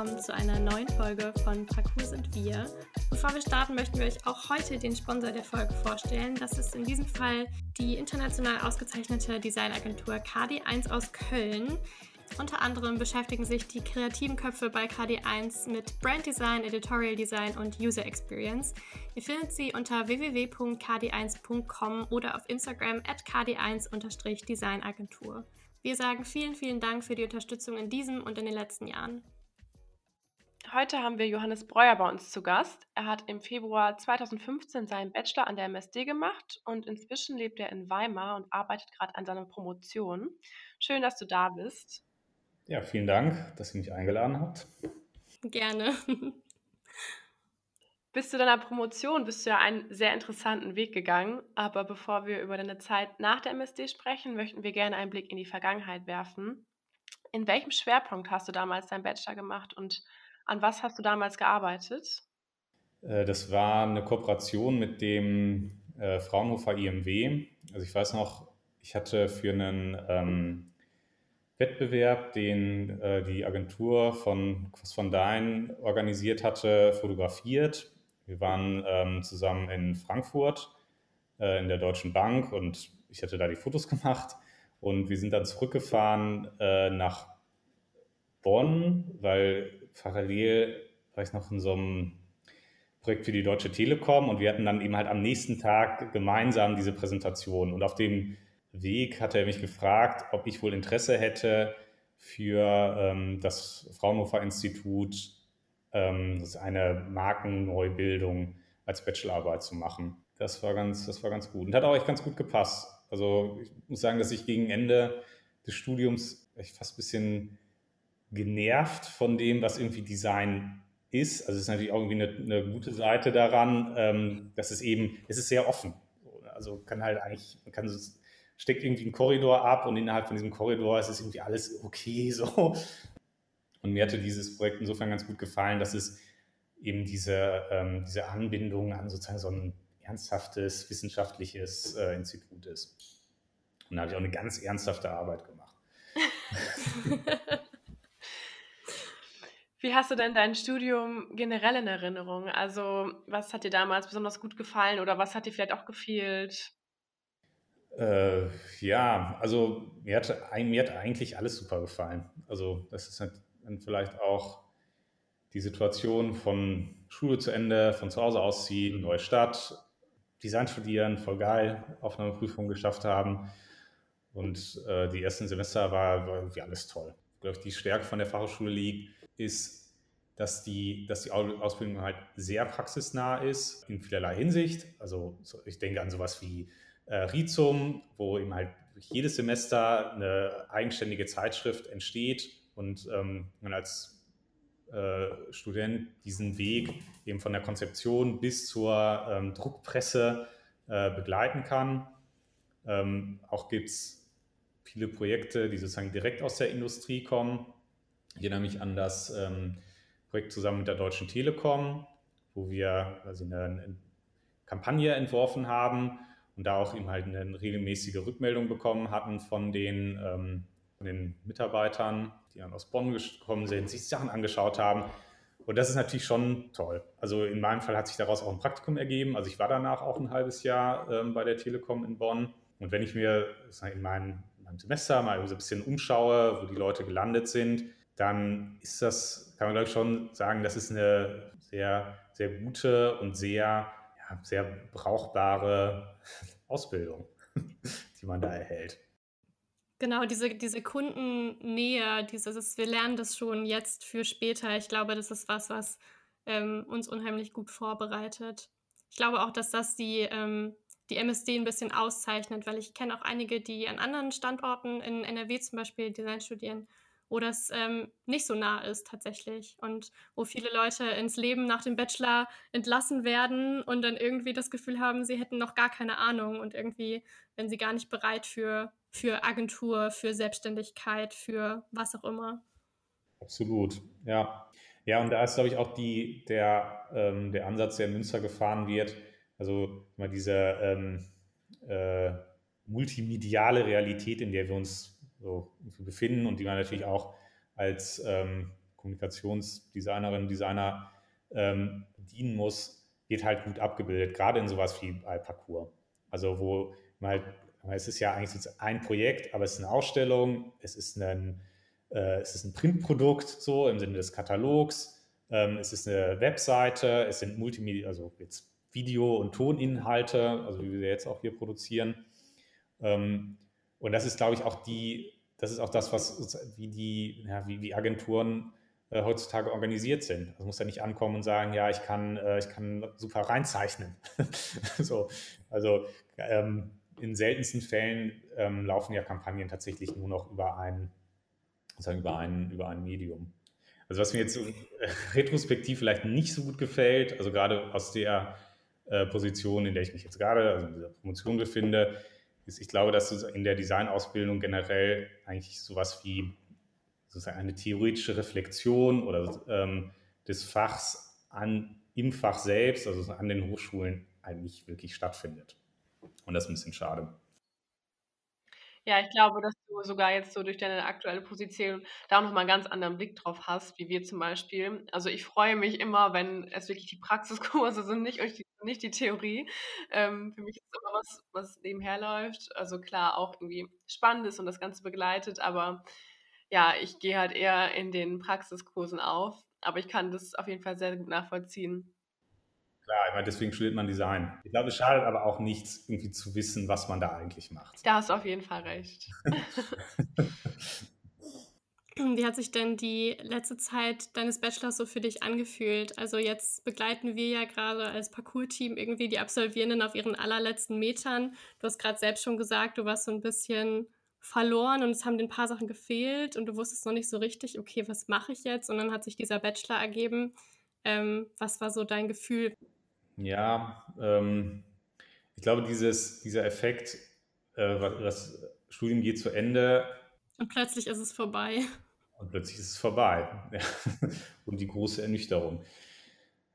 willkommen zu einer neuen Folge von Parcours sind wir. Bevor wir starten, möchten wir euch auch heute den Sponsor der Folge vorstellen. Das ist in diesem Fall die international ausgezeichnete Designagentur KD1 aus Köln. Unter anderem beschäftigen sich die kreativen Köpfe bei KD1 mit Brand Design, Editorial Design und User Experience. Ihr findet sie unter www.kd1.com oder auf Instagram at kd1-designagentur. Wir sagen vielen, vielen Dank für die Unterstützung in diesem und in den letzten Jahren. Heute haben wir Johannes Breuer bei uns zu Gast. Er hat im Februar 2015 seinen Bachelor an der MSD gemacht und inzwischen lebt er in Weimar und arbeitet gerade an seiner Promotion. Schön, dass du da bist. Ja, vielen Dank, dass ihr mich eingeladen habt. Gerne. Bis zu deiner Promotion bist du ja einen sehr interessanten Weg gegangen. Aber bevor wir über deine Zeit nach der MSD sprechen, möchten wir gerne einen Blick in die Vergangenheit werfen. In welchem Schwerpunkt hast du damals deinen Bachelor gemacht und an was hast du damals gearbeitet? Äh, das war eine Kooperation mit dem äh, Fraunhofer IMW. Also ich weiß noch, ich hatte für einen ähm, Wettbewerb, den äh, die Agentur von Quas von Dein organisiert hatte, fotografiert. Wir waren ähm, zusammen in Frankfurt äh, in der Deutschen Bank und ich hatte da die Fotos gemacht. Und wir sind dann zurückgefahren äh, nach Bonn, weil parallel war ich noch in so einem Projekt für die Deutsche Telekom und wir hatten dann eben halt am nächsten Tag gemeinsam diese Präsentation. Und auf dem Weg hat er mich gefragt, ob ich wohl Interesse hätte, für ähm, das Fraunhofer Institut ähm, eine Markenneubildung als Bachelorarbeit zu machen. Das war ganz, das war ganz gut und hat auch echt ganz gut gepasst. Also ich muss sagen, dass ich gegen Ende des Studiums echt fast ein bisschen genervt von dem, was irgendwie Design ist. Also es ist natürlich auch irgendwie eine, eine gute Seite daran, ähm, dass es eben, es ist sehr offen. Also kann halt eigentlich, man kann steckt irgendwie ein Korridor ab und innerhalb von diesem Korridor ist es irgendwie alles okay so. Und mir hatte dieses Projekt insofern ganz gut gefallen, dass es eben diese, ähm, diese Anbindung an sozusagen so ein ernsthaftes wissenschaftliches äh, Institut ist. Und da habe ich auch eine ganz ernsthafte Arbeit gemacht. Wie hast du denn dein Studium generell in Erinnerung? Also, was hat dir damals besonders gut gefallen oder was hat dir vielleicht auch gefehlt? Äh, ja, also mir hat, mir hat eigentlich alles super gefallen. Also, das ist halt dann vielleicht auch die Situation von Schule zu Ende, von zu Hause ausziehen, neue Stadt, Design studieren, voll geil, Aufnahmeprüfung geschafft haben. Und äh, die ersten Semester war, war irgendwie alles toll. Ich glaube, die Stärke von der Fachhochschule liegt ist, dass die, dass die Ausbildung halt sehr praxisnah ist in vielerlei Hinsicht. Also ich denke an sowas wie äh, Rizum, wo eben halt jedes Semester eine eigenständige Zeitschrift entsteht und ähm, man als äh, Student diesen Weg eben von der Konzeption bis zur ähm, Druckpresse äh, begleiten kann. Ähm, auch gibt es viele Projekte, die sozusagen direkt aus der Industrie kommen. Ich erinnere mich an das ähm, Projekt zusammen mit der Deutschen Telekom, wo wir also eine, Kampagne entworfen haben und da auch eben halt eine regelmäßige Rückmeldung bekommen hatten von den, ähm, von den Mitarbeitern, die dann aus Bonn gekommen sind, sich Sachen angeschaut haben. Und das ist natürlich schon toll. Also in meinem Fall hat sich daraus auch ein Praktikum ergeben. Also ich war danach auch ein halbes Jahr ähm, bei der Telekom in Bonn. Und wenn ich mir in meinem, in meinem Semester mal so ein bisschen umschaue, wo die Leute gelandet sind, dann ist das, kann man glaube ich schon sagen, das ist eine sehr, sehr gute und sehr, ja, sehr brauchbare Ausbildung, die man da erhält. Genau, diese, diese Kundennähe, dieses, wir lernen das schon jetzt für später. Ich glaube, das ist was, was ähm, uns unheimlich gut vorbereitet. Ich glaube auch, dass das die, ähm, die MSD ein bisschen auszeichnet, weil ich kenne auch einige, die an anderen Standorten in NRW zum Beispiel Design studieren wo das ähm, nicht so nah ist tatsächlich und wo viele Leute ins Leben nach dem Bachelor entlassen werden und dann irgendwie das Gefühl haben, sie hätten noch gar keine Ahnung und irgendwie, wenn sie gar nicht bereit für, für Agentur, für Selbstständigkeit, für was auch immer. Absolut, ja. Ja, und da ist, glaube ich, auch die, der, ähm, der Ansatz, der in Münster gefahren wird, also mal diese ähm, äh, multimediale Realität, in der wir uns so befinden und die man natürlich auch als ähm, Kommunikationsdesignerin, Designer ähm, dienen muss, wird halt gut abgebildet, gerade in sowas wie Parcours. Also wo man halt, es ist ja eigentlich ein Projekt, aber es ist eine Ausstellung, es ist ein, äh, es ist ein Printprodukt, so im Sinne des Katalogs, ähm, es ist eine Webseite, es sind Multimedia, also jetzt Video- und Toninhalte, also wie wir jetzt auch hier produzieren. Ähm, und das ist, glaube ich, auch die, das ist auch das, was wie die, ja, wie, wie Agenturen äh, heutzutage organisiert sind. Also muss ja nicht ankommen und sagen, ja, ich kann, äh, ich kann super reinzeichnen. so, also ähm, in seltensten Fällen ähm, laufen ja Kampagnen tatsächlich nur noch über ein, sozusagen über ein, über ein Medium. Also was mir jetzt äh, retrospektiv vielleicht nicht so gut gefällt, also gerade aus der äh, Position, in der ich mich jetzt gerade, also in dieser Promotion befinde, ist, ich glaube, dass in der Designausbildung generell eigentlich sowas wie sozusagen eine theoretische Reflexion oder ähm, des Fachs an, im Fach selbst, also an den Hochschulen, eigentlich wirklich stattfindet. Und das ist ein bisschen schade. Ja, ich glaube, dass du sogar jetzt so durch deine aktuelle Position da auch nochmal einen ganz anderen Blick drauf hast, wie wir zum Beispiel. Also ich freue mich immer, wenn es wirklich die Praxiskurse sind, nicht, nicht die Theorie. Ähm, für mich ist es immer was, was nebenher läuft. Also klar, auch irgendwie spannend ist und das Ganze begleitet, aber ja, ich gehe halt eher in den Praxiskursen auf. Aber ich kann das auf jeden Fall sehr gut nachvollziehen. Klar, ich meine, deswegen studiert man Design. Ich glaube, es schadet aber auch nichts, irgendwie zu wissen, was man da eigentlich macht. Da hast du auf jeden Fall recht. Wie hat sich denn die letzte Zeit deines Bachelors so für dich angefühlt? Also jetzt begleiten wir ja gerade als Parcours-Team irgendwie die Absolvierenden auf ihren allerletzten Metern. Du hast gerade selbst schon gesagt, du warst so ein bisschen verloren und es haben dir ein paar Sachen gefehlt und du wusstest noch nicht so richtig, okay, was mache ich jetzt? Und dann hat sich dieser Bachelor ergeben. Ähm, was war so dein Gefühl? Ja, ähm, ich glaube, dieses, dieser Effekt, äh, das Studium geht zu Ende. Und plötzlich ist es vorbei. Und plötzlich ist es vorbei. und die große Ernüchterung.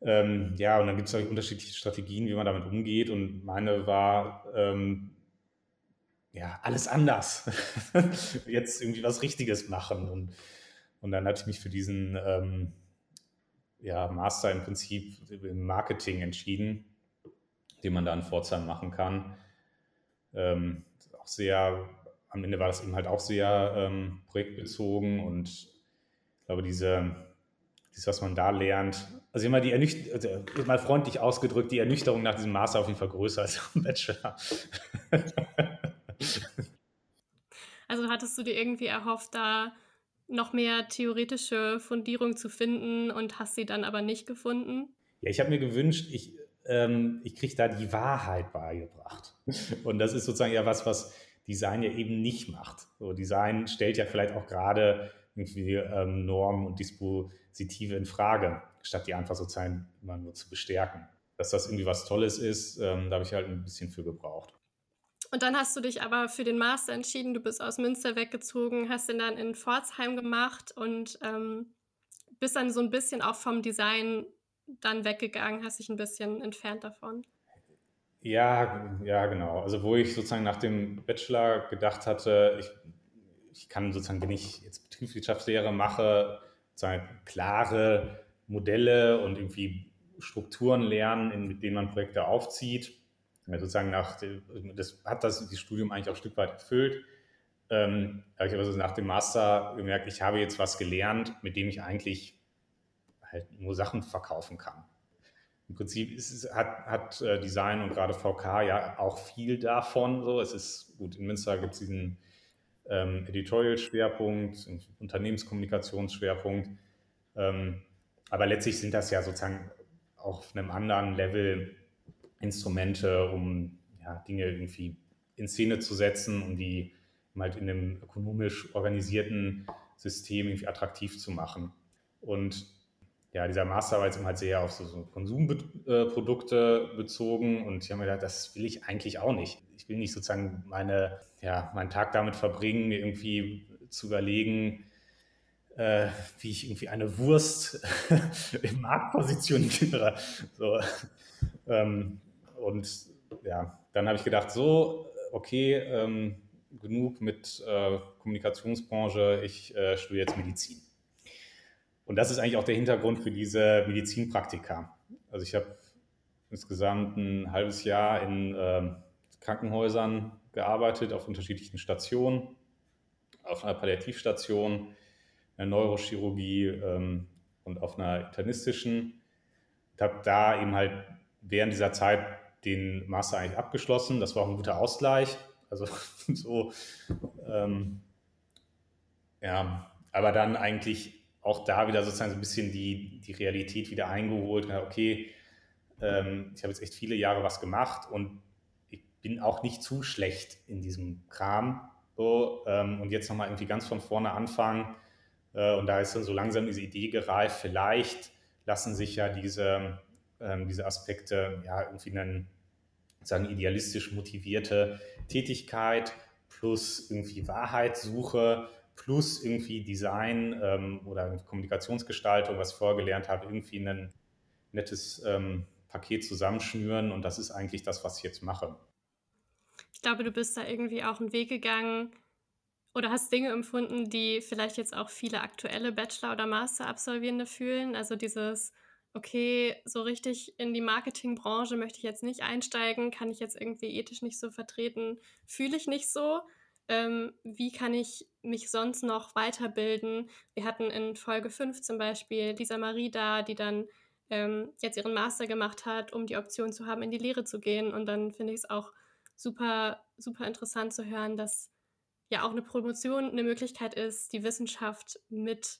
Ähm, ja, und dann gibt es halt unterschiedliche Strategien, wie man damit umgeht. Und meine war, ähm, ja, alles anders. Jetzt irgendwie was Richtiges machen. Und, und dann hatte ich mich für diesen ähm, ja, Master im Prinzip im Marketing entschieden, den man da in Pforzheim machen kann. Ähm, auch sehr, am Ende war das eben halt auch sehr ähm, projektbezogen und ich glaube, diese, dieses, was man da lernt, also immer die Ernüchterung, also mal freundlich ausgedrückt, die Ernüchterung nach diesem Master auf jeden Fall größer als am Bachelor. Also hattest du dir irgendwie erhofft, da noch mehr theoretische Fundierung zu finden und hast sie dann aber nicht gefunden? Ja, ich habe mir gewünscht, ich, ähm, ich kriege da die Wahrheit beigebracht. Und das ist sozusagen ja was, was Design ja eben nicht macht. So, Design stellt ja vielleicht auch gerade irgendwie ähm, Normen und Dispositive in Frage, statt die einfach sozusagen immer nur zu bestärken. Dass das irgendwie was Tolles ist, ähm, da habe ich halt ein bisschen für gebraucht. Und dann hast du dich aber für den Master entschieden. Du bist aus Münster weggezogen, hast den dann in Pforzheim gemacht und ähm, bist dann so ein bisschen auch vom Design dann weggegangen, hast dich ein bisschen entfernt davon. Ja, ja, genau. Also wo ich sozusagen nach dem Bachelor gedacht hatte, ich, ich kann sozusagen, wenn ich jetzt Betriebswirtschaftslehre mache, sozusagen klare Modelle und irgendwie Strukturen lernen, mit denen man Projekte aufzieht sozusagen nach, das hat das, das Studium eigentlich auch ein Stück weit erfüllt. Ähm, habe ich aber so nach dem Master gemerkt, ich habe jetzt was gelernt, mit dem ich eigentlich halt nur Sachen verkaufen kann. Im Prinzip ist, hat, hat äh, Design und gerade VK ja auch viel davon. So, es ist gut, in Münster gibt es diesen ähm, Editorial-Schwerpunkt, Unternehmenskommunikationsschwerpunkt. Ähm, aber letztlich sind das ja sozusagen auf einem anderen Level Instrumente, um ja, Dinge irgendwie in Szene zu setzen, um die halt in einem ökonomisch organisierten System irgendwie attraktiv zu machen. Und ja, dieser Master war jetzt halt sehr auf so, so Konsumprodukte bezogen und ich habe mir gedacht, das will ich eigentlich auch nicht. Ich will nicht sozusagen meine, ja, meinen Tag damit verbringen, mir irgendwie zu überlegen, äh, wie ich irgendwie eine Wurst im Markt positioniere. So, ähm, und ja, dann habe ich gedacht, so, okay, ähm, genug mit äh, Kommunikationsbranche, ich äh, studiere jetzt Medizin. Und das ist eigentlich auch der Hintergrund für diese Medizinpraktika. Also ich habe insgesamt ein halbes Jahr in äh, Krankenhäusern gearbeitet, auf unterschiedlichen Stationen, auf einer Palliativstation, einer Neurochirurgie ähm, und auf einer internistischen. Ich habe da eben halt während dieser Zeit den Master eigentlich abgeschlossen. Das war auch ein guter Ausgleich. Also so, ähm, ja, aber dann eigentlich auch da wieder sozusagen so ein bisschen die, die Realität wieder eingeholt. Okay, ähm, ich habe jetzt echt viele Jahre was gemacht und ich bin auch nicht zu schlecht in diesem Kram. So, ähm, und jetzt nochmal irgendwie ganz von vorne anfangen. Äh, und da ist dann so langsam diese Idee gereift, vielleicht lassen sich ja diese, ähm, diese Aspekte ja irgendwie einen sagen idealistisch motivierte Tätigkeit plus irgendwie Wahrheitssuche plus irgendwie Design ähm, oder Kommunikationsgestaltung, was ich vorher gelernt habe, irgendwie ein nettes ähm, Paket zusammenschnüren. Und das ist eigentlich das, was ich jetzt mache. Ich glaube, du bist da irgendwie auch einen Weg gegangen oder hast Dinge empfunden, die vielleicht jetzt auch viele aktuelle Bachelor- oder Master-Absolvierende fühlen. Also dieses, okay, so richtig in die Marketingbranche möchte ich jetzt nicht einsteigen, kann ich jetzt irgendwie ethisch nicht so vertreten, fühle ich nicht so ähm, wie kann ich mich sonst noch weiterbilden. Wir hatten in Folge 5 zum Beispiel Lisa Marie da, die dann ähm, jetzt ihren Master gemacht hat, um die Option zu haben, in die Lehre zu gehen. Und dann finde ich es auch super, super interessant zu hören, dass ja auch eine Promotion eine Möglichkeit ist, die Wissenschaft mit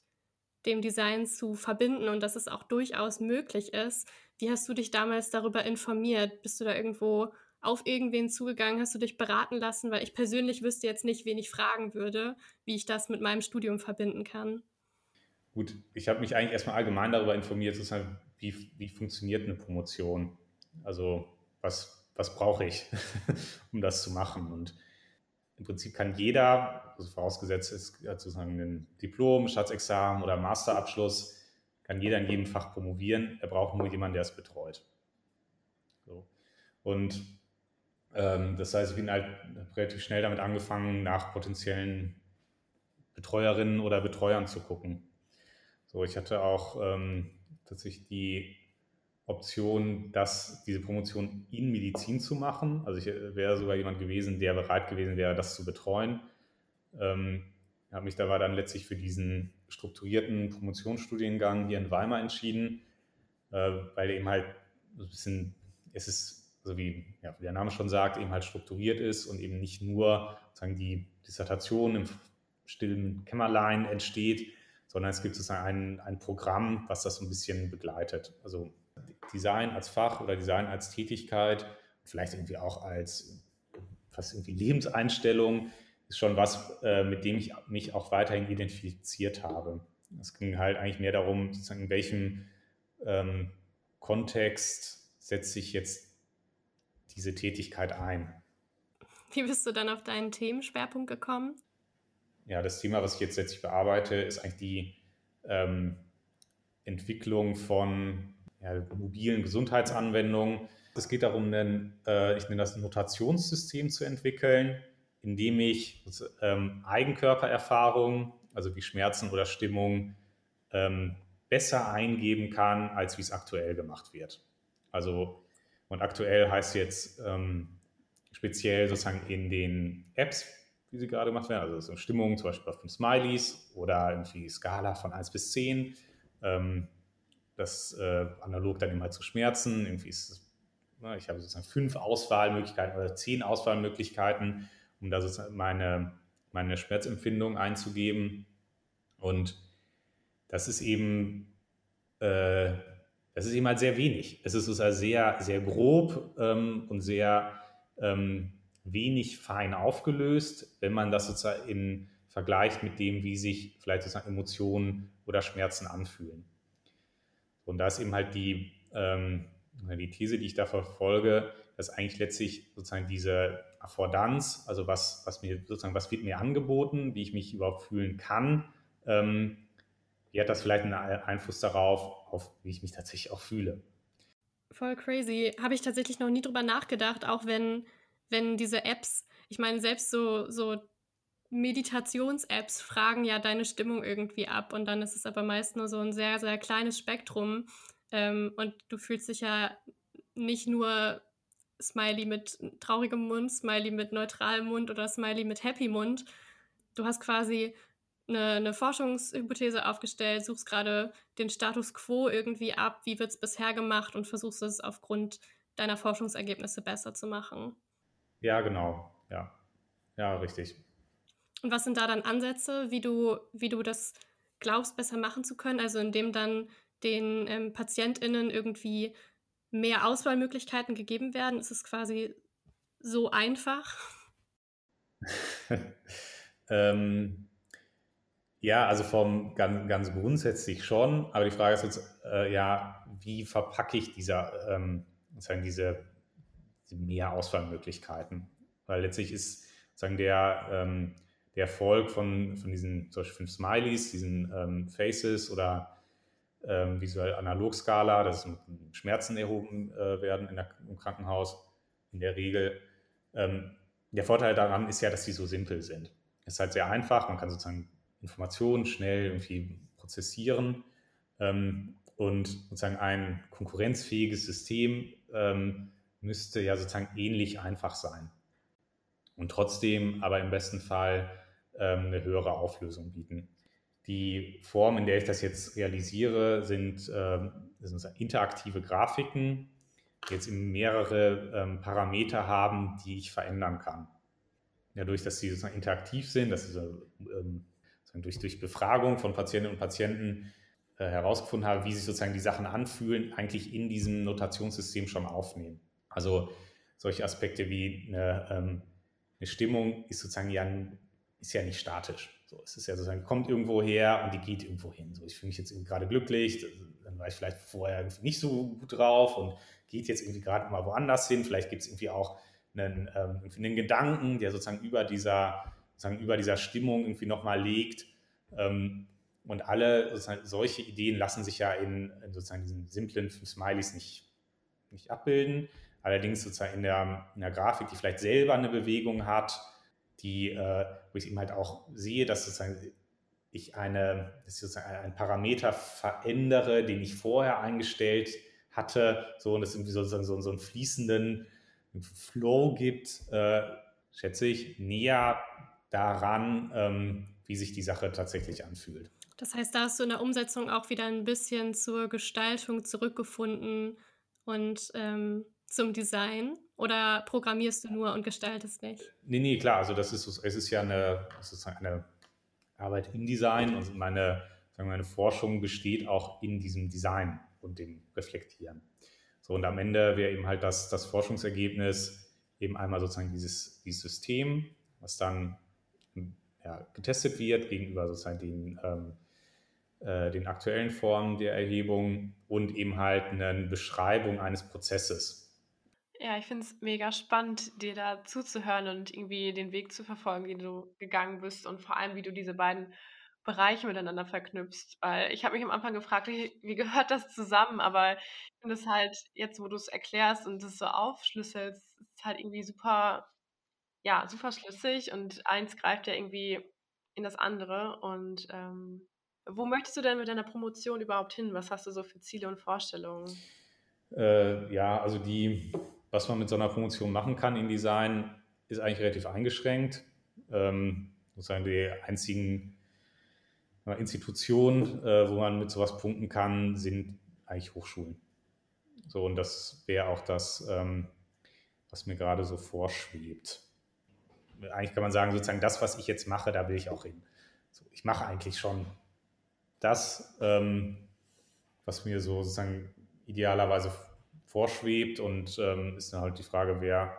dem Design zu verbinden und dass es auch durchaus möglich ist. Wie hast du dich damals darüber informiert? Bist du da irgendwo auf irgendwen zugegangen? Hast du dich beraten lassen? Weil ich persönlich wüsste jetzt nicht, wen ich fragen würde, wie ich das mit meinem Studium verbinden kann. Gut, ich habe mich eigentlich erstmal allgemein darüber informiert, sozusagen, wie, wie funktioniert eine Promotion? Also was, was brauche ich, um das zu machen? Und im Prinzip kann jeder, also vorausgesetzt ist sozusagen ein Diplom, Staatsexamen oder Masterabschluss, kann jeder in jedem Fach promovieren. Er braucht nur jemanden, der es betreut. So. Und das heißt, ich bin halt relativ schnell damit angefangen, nach potenziellen Betreuerinnen oder Betreuern zu gucken. So, ich hatte auch ähm, tatsächlich die Option, dass diese Promotion in Medizin zu machen. Also ich äh, wäre sogar jemand gewesen, der bereit gewesen wäre, das zu betreuen. Ähm, habe mich dabei dann letztlich für diesen strukturierten Promotionsstudiengang hier in Weimar entschieden, äh, weil eben halt so ein bisschen, es ist also wie, ja, wie der Name schon sagt, eben halt strukturiert ist und eben nicht nur sozusagen die Dissertation im stillen Kämmerlein entsteht, sondern es gibt sozusagen ein, ein Programm, was das so ein bisschen begleitet. Also Design als Fach oder Design als Tätigkeit, vielleicht irgendwie auch als fast irgendwie Lebenseinstellung, ist schon was, äh, mit dem ich mich auch weiterhin identifiziert habe. Es ging halt eigentlich mehr darum, sozusagen in welchem ähm, Kontext setze ich jetzt diese Tätigkeit ein. Wie bist du dann auf deinen Themenschwerpunkt gekommen? Ja, das Thema, was ich jetzt letztlich bearbeite, ist eigentlich die ähm, Entwicklung von ja, mobilen Gesundheitsanwendungen. Es geht darum, ein, äh, ich nenne das ein Notationssystem zu entwickeln, in dem ich ähm, Eigenkörpererfahrungen, also wie Schmerzen oder Stimmung, ähm, besser eingeben kann, als wie es aktuell gemacht wird. Also und aktuell heißt jetzt ähm, speziell sozusagen in den Apps, wie sie gerade gemacht werden, also so Stimmung zum Beispiel auf Smileys oder irgendwie Skala von 1 bis 10. Ähm, das äh, analog dann immer zu Schmerzen. Irgendwie ist ne, ich habe sozusagen fünf Auswahlmöglichkeiten oder zehn Auswahlmöglichkeiten, um da sozusagen meine, meine Schmerzempfindung einzugeben. Und das ist eben äh, das ist eben halt sehr wenig. Es ist also sehr, sehr grob ähm, und sehr ähm, wenig fein aufgelöst. Wenn man das sozusagen in vergleicht mit dem, wie sich vielleicht sozusagen Emotionen oder Schmerzen anfühlen. Und da ist eben halt die, ähm, die These, die ich da verfolge, dass eigentlich letztlich sozusagen diese Affordanz, also was, was mir sozusagen, was wird mir angeboten, wie ich mich überhaupt fühlen kann, ähm, wie hat das vielleicht einen Einfluss darauf, auf wie ich mich tatsächlich auch fühle. Voll crazy. Habe ich tatsächlich noch nie drüber nachgedacht, auch wenn, wenn diese Apps, ich meine, selbst so, so Meditations-Apps fragen ja deine Stimmung irgendwie ab und dann ist es aber meist nur so ein sehr, sehr kleines Spektrum ähm, und du fühlst dich ja nicht nur Smiley mit traurigem Mund, Smiley mit neutralem Mund oder Smiley mit Happy Mund. Du hast quasi eine, eine Forschungshypothese aufgestellt, suchst gerade den Status quo irgendwie ab, wie wird es bisher gemacht und versuchst es aufgrund deiner Forschungsergebnisse besser zu machen. Ja, genau. Ja, ja, richtig. Und was sind da dann Ansätze, wie du, wie du das glaubst, besser machen zu können? Also indem dann den ähm, PatientInnen irgendwie mehr Auswahlmöglichkeiten gegeben werden? Ist es quasi so einfach? ähm, ja, also vom ganz, ganz grundsätzlich schon, aber die Frage ist jetzt, äh, ja, wie verpacke ich dieser, ähm, sozusagen diese, diese mehr Auswahlmöglichkeiten? Weil letztlich ist sozusagen der, ähm, der Erfolg von, von diesen zum Beispiel fünf Smileys, diesen ähm, Faces oder ähm, visuell Analogskala, das ist mit Schmerzen erhoben äh, werden in der, im Krankenhaus in der Regel. Ähm, der Vorteil daran ist ja, dass sie so simpel sind. Es ist halt sehr einfach, man kann sozusagen Informationen schnell irgendwie prozessieren ähm, und sozusagen ein konkurrenzfähiges System ähm, müsste ja sozusagen ähnlich einfach sein und trotzdem aber im besten Fall ähm, eine höhere Auflösung bieten. Die Form, in der ich das jetzt realisiere, sind, ähm, sind interaktive Grafiken, die jetzt mehrere ähm, Parameter haben, die ich verändern kann. Dadurch, dass sie sozusagen interaktiv sind, dass sie ähm, durch, durch Befragung von Patientinnen und Patienten äh, herausgefunden habe, wie sich sozusagen die Sachen anfühlen, eigentlich in diesem Notationssystem schon aufnehmen. Also solche Aspekte wie eine, ähm, eine Stimmung ist sozusagen ja, ist ja nicht statisch. So, es ist ja sozusagen, kommt irgendwo her und die geht irgendwo hin. So, ich fühle mich jetzt gerade glücklich, dann war ich vielleicht vorher nicht so gut drauf und geht jetzt irgendwie gerade mal woanders hin. Vielleicht gibt es irgendwie auch einen, ähm, einen Gedanken, der sozusagen über dieser, sozusagen über dieser Stimmung irgendwie nochmal liegt. Ähm, und alle solche Ideen lassen sich ja in, in sozusagen diesen simplen fünf Smileys nicht, nicht abbilden. Allerdings sozusagen in der, in der Grafik, die vielleicht selber eine Bewegung hat, die, äh, wo ich eben halt auch sehe, dass sozusagen ich eine, dass ich sozusagen einen Parameter verändere, den ich vorher eingestellt hatte, so und es irgendwie sozusagen so, so einen fließenden Flow gibt, äh, schätze ich, näher daran, ähm, wie sich die Sache tatsächlich anfühlt. Das heißt, da hast du in der Umsetzung auch wieder ein bisschen zur Gestaltung zurückgefunden und ähm, zum Design? Oder programmierst du nur und gestaltest nicht? Nee, nee, klar. Also das ist, es ist ja eine, sozusagen eine Arbeit im Design und meine, sagen meine Forschung besteht auch in diesem Design und dem Reflektieren. So, und am Ende wäre eben halt das, das Forschungsergebnis eben einmal sozusagen dieses, dieses System, was dann ja, getestet wird gegenüber sozusagen den, ähm, äh, den aktuellen Formen der Erhebung und eben halt eine Beschreibung eines Prozesses. Ja, ich finde es mega spannend, dir da zuzuhören und irgendwie den Weg zu verfolgen, den du gegangen bist und vor allem, wie du diese beiden Bereiche miteinander verknüpfst. Weil ich habe mich am Anfang gefragt, wie, wie gehört das zusammen? Aber ich finde es halt, jetzt wo du es erklärst und es so aufschlüsselst, ist halt irgendwie super, ja, super schlüssig und eins greift ja irgendwie in das andere. Und ähm, wo möchtest du denn mit deiner Promotion überhaupt hin? Was hast du so für Ziele und Vorstellungen? Äh, ja, also die was man mit so einer Promotion machen kann in Design, ist eigentlich relativ eingeschränkt. Ähm, sozusagen die einzigen Institutionen, äh, wo man mit sowas punkten kann, sind eigentlich Hochschulen. So, und das wäre auch das, ähm, was mir gerade so vorschwebt. Eigentlich kann man sagen, sozusagen das, was ich jetzt mache, da will ich auch hin. So, ich mache eigentlich schon das, ähm, was mir so sozusagen idealerweise vorschwebt und ähm, ist dann halt die Frage, wer,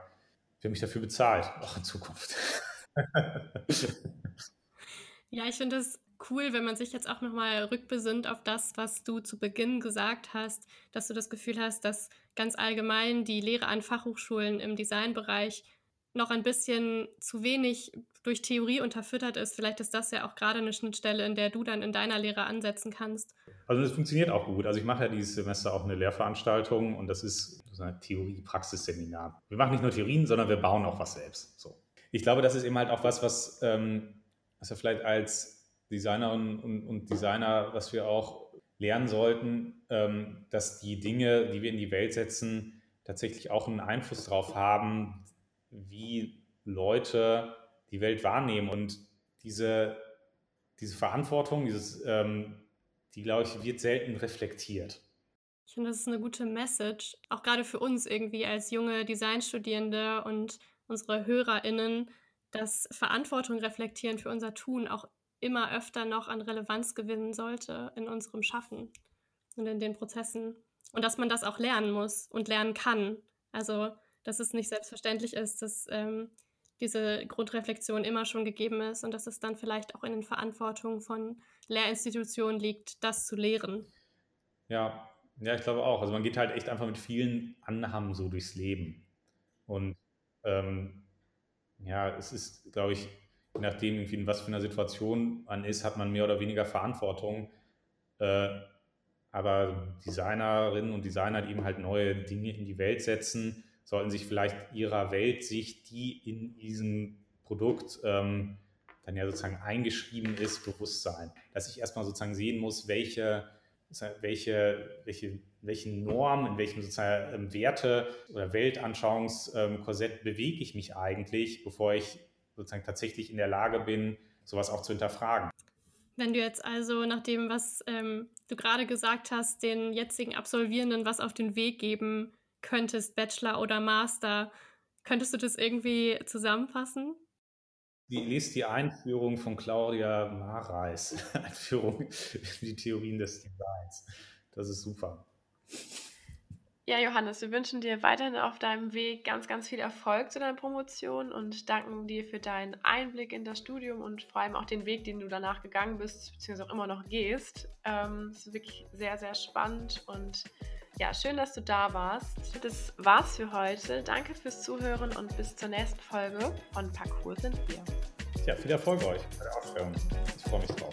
wer mich dafür bezahlt, auch in Zukunft. Ja, ich finde es cool, wenn man sich jetzt auch nochmal rückbesinnt auf das, was du zu Beginn gesagt hast, dass du das Gefühl hast, dass ganz allgemein die Lehre an Fachhochschulen im Designbereich noch ein bisschen zu wenig durch Theorie unterfüttert ist. Vielleicht ist das ja auch gerade eine Schnittstelle, in der du dann in deiner Lehre ansetzen kannst. Also das funktioniert auch gut. Also ich mache ja dieses Semester auch eine Lehrveranstaltung und das ist ein Theorie-Praxisseminar. Wir machen nicht nur Theorien, sondern wir bauen auch was selbst. So. Ich glaube, das ist eben halt auch was, was, ähm, was wir vielleicht als Designerinnen und, und, Designer, was wir auch lernen sollten, ähm, dass die Dinge, die wir in die Welt setzen, tatsächlich auch einen Einfluss darauf haben, wie Leute die Welt wahrnehmen. Und diese, diese Verantwortung, dieses, ähm, die, glaube ich, wird selten reflektiert. Ich finde, das ist eine gute Message, auch gerade für uns irgendwie als junge Designstudierende und unsere HörerInnen, dass Verantwortung reflektieren für unser Tun auch immer öfter noch an Relevanz gewinnen sollte in unserem Schaffen und in den Prozessen. Und dass man das auch lernen muss und lernen kann. Also, dass es nicht selbstverständlich ist, dass ähm, diese Grundreflexion immer schon gegeben ist und dass es dann vielleicht auch in den Verantwortungen von Lehrinstitutionen liegt, das zu lehren. Ja, ja, ich glaube auch. Also man geht halt echt einfach mit vielen Annahmen so durchs Leben. Und ähm, ja, es ist, glaube ich, je nachdem, in was für einer Situation man ist, hat man mehr oder weniger Verantwortung. Äh, aber Designerinnen und Designer, die eben halt neue Dinge in die Welt setzen, sollten sich vielleicht ihrer Weltsicht, die in diesem Produkt ähm, dann ja sozusagen eingeschrieben ist, bewusst sein. Dass ich erstmal sozusagen sehen muss, welche, welche, welche, welche Normen, in welchem sozusagen ähm, Werte- oder Weltanschauungskorsett bewege ich mich eigentlich, bevor ich sozusagen tatsächlich in der Lage bin, sowas auch zu hinterfragen. Wenn du jetzt also nach dem, was ähm, du gerade gesagt hast, den jetzigen Absolvierenden was auf den Weg geben könntest, Bachelor oder Master, könntest du das irgendwie zusammenfassen? Die, liest die Einführung von Claudia Mareis, Einführung in die Theorien des Designs. Das ist super. Ja, Johannes, wir wünschen dir weiterhin auf deinem Weg ganz, ganz viel Erfolg zu deiner Promotion und danken dir für deinen Einblick in das Studium und vor allem auch den Weg, den du danach gegangen bist, beziehungsweise auch immer noch gehst. Ähm, es ist wirklich sehr, sehr spannend und ja, schön, dass du da warst. Das war's für heute. Danke fürs Zuhören und bis zur nächsten Folge von Parcours sind wir. Ja, viel Erfolg euch bei der Ausstellung. Ich freue mich drauf.